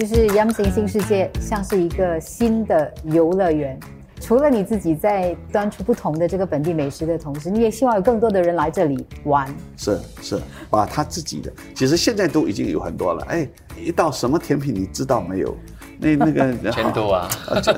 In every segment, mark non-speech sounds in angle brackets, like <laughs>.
就是 Yum 行新世界像是一个新的游乐园。除了你自己在端出不同的这个本地美食的同时，你也希望有更多的人来这里玩。是是，把他自己的，其实现在都已经有很多了。哎，一道什么甜品你知道没有？那那个 <laughs> 监督啊，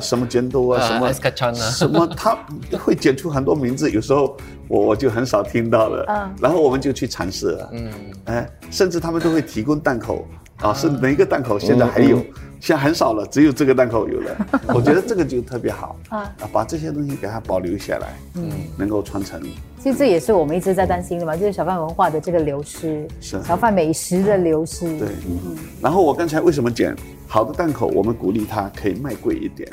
什么监督啊，<laughs> 什么什么，他会剪出很多名字，有时候我我就很少听到了。嗯，然后我们就去尝试了。嗯，哎，甚至他们都会提供档口。啊，是每一个档口现在还有，现在很少了，只有这个档口有了。<laughs> 我觉得这个就特别好啊，把这些东西给它保留下来，嗯，能够传承。其实这也是我们一直在担心的嘛，就是小贩文化的这个流失，是小贩美食的流失。对，嗯。然后我刚才为什么讲好的档口，我们鼓励他可以卖贵一点。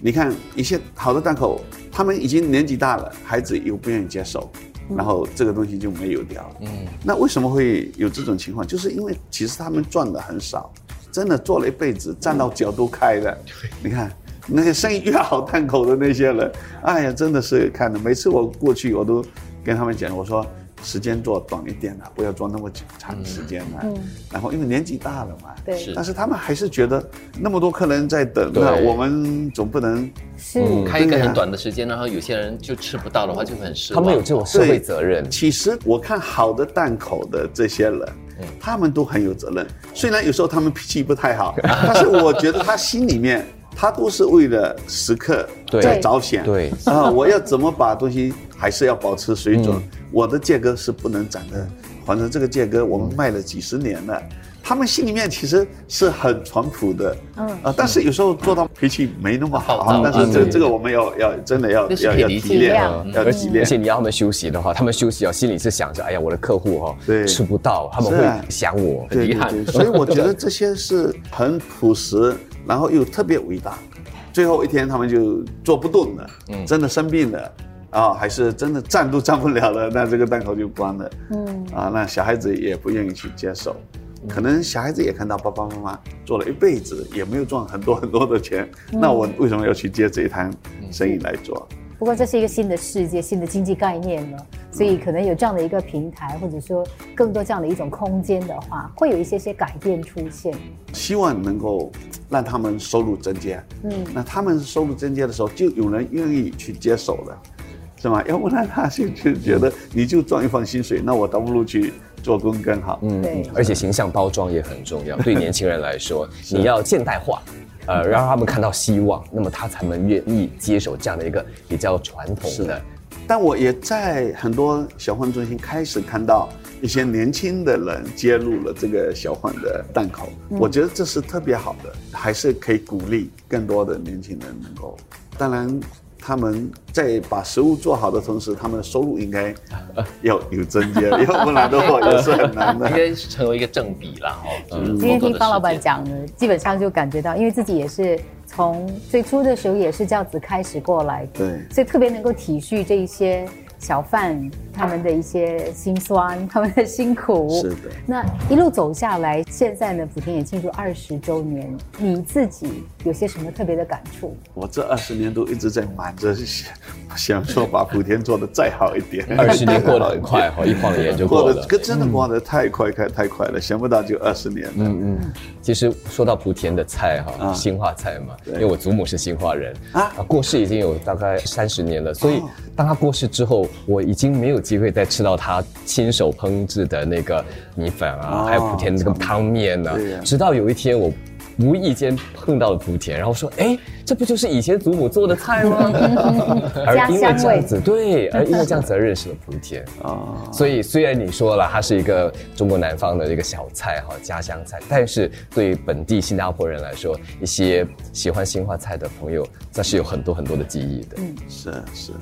你看一些好的档口，他们已经年纪大了，孩子又不愿意接受。然后这个东西就没有掉了。嗯，那为什么会有这种情况？就是因为其实他们赚的很少，真的做了一辈子，站到脚都开的。你看那些生意越好档口的那些人，哎呀，真的是看的。每次我过去，我都跟他们讲，我说。时间做短一点的，不要做那么长时间的。嗯。然后因为年纪大了嘛，对。但是他们还是觉得那么多客人在等，那我们总不能是开一个很短的时间，然后有些人就吃不到的话，就很失望。他们有这种社会责任。其实我看好的档口的这些人，他们都很有责任。虽然有时候他们脾气不太好，<laughs> 但是我觉得他心里面。他都是为了食客在着想，对啊，我要怎么把东西还是要保持水准？我的芥哥是不能涨的，反正这个芥哥我们卖了几十年了。他们心里面其实是很淳朴的，嗯。啊，但是有时候做到脾气没那么好，但是这这个我们要要真的要要要体谅，要体谅。而且你要他们休息的话，他们休息啊，心里是想着，哎呀，我的客户哈，吃不到，他们会想我，很遗憾。所以我觉得这些是很朴实。然后又特别伟大，最后一天他们就做不动了，真的生病了，啊，还是真的站都站不了了，那这个档口就关了，嗯，啊，那小孩子也不愿意去接受，可能小孩子也看到爸爸妈妈做了一辈子也没有赚很多很多的钱，那我为什么要去接这一摊生意来做？不过这是一个新的世界，新的经济概念呢，所以可能有这样的一个平台，或者说更多这样的一种空间的话，会有一些些改变出现。希望能够让他们收入增加，嗯，那他们收入增加的时候，就有人愿意去接手了，是吗？要不然他就就觉得你就赚一份薪水，那我倒不如去做工更好。嗯，对。而且形象包装也很重要，<laughs> 对年轻人来说，你要现代化。呃，让他们看到希望，那么他才能愿意接手这样的一个比较传统的。但我也在很多小贩中心开始看到一些年轻的人接入了这个小贩的档口，我觉得这是特别好的，还是可以鼓励更多的年轻人能够。当然。他们在把食物做好的同时，他们的收入应该要有增加，<laughs> 要不然的话也是很难的。应该成为一个正比了哈。今天听方老板讲呢，基本上就感觉到，因为自己也是从最初的时候也是这样子开始过来，对，所以特别能够体恤这一些。小贩他们的一些辛酸，他们的辛苦，是的。那一路走下来，现在呢，莆田也庆祝二十周年，你自己有些什么特别的感触？我这二十年都一直在忙着想，想说把莆田做的再好一点。<laughs> 二十年过得很快哈，<laughs> 一晃眼就过了。可真的过得太快，太太快了，想不到就二十年了。嗯嗯。其实说到莆田的菜哈，兴化菜嘛，因为我祖母是兴化人啊，过世已经有大概三十年了，所以当他过世之后。我已经没有机会再吃到他亲手烹制的那个米粉啊，还有莆田那个汤面呢。直到有一天我无意间碰到了莆田，然后说：“哎，这不就是以前祖母做的菜吗？” <laughs> 而因为这样子，对，而因为这样子而认识了莆田啊。<laughs> 所以虽然你说了它是一个中国南方的一个小菜哈，家乡菜，但是对于本地新加坡人来说，一些喜欢新化菜的朋友，那是有很多很多的记忆的。嗯，是是。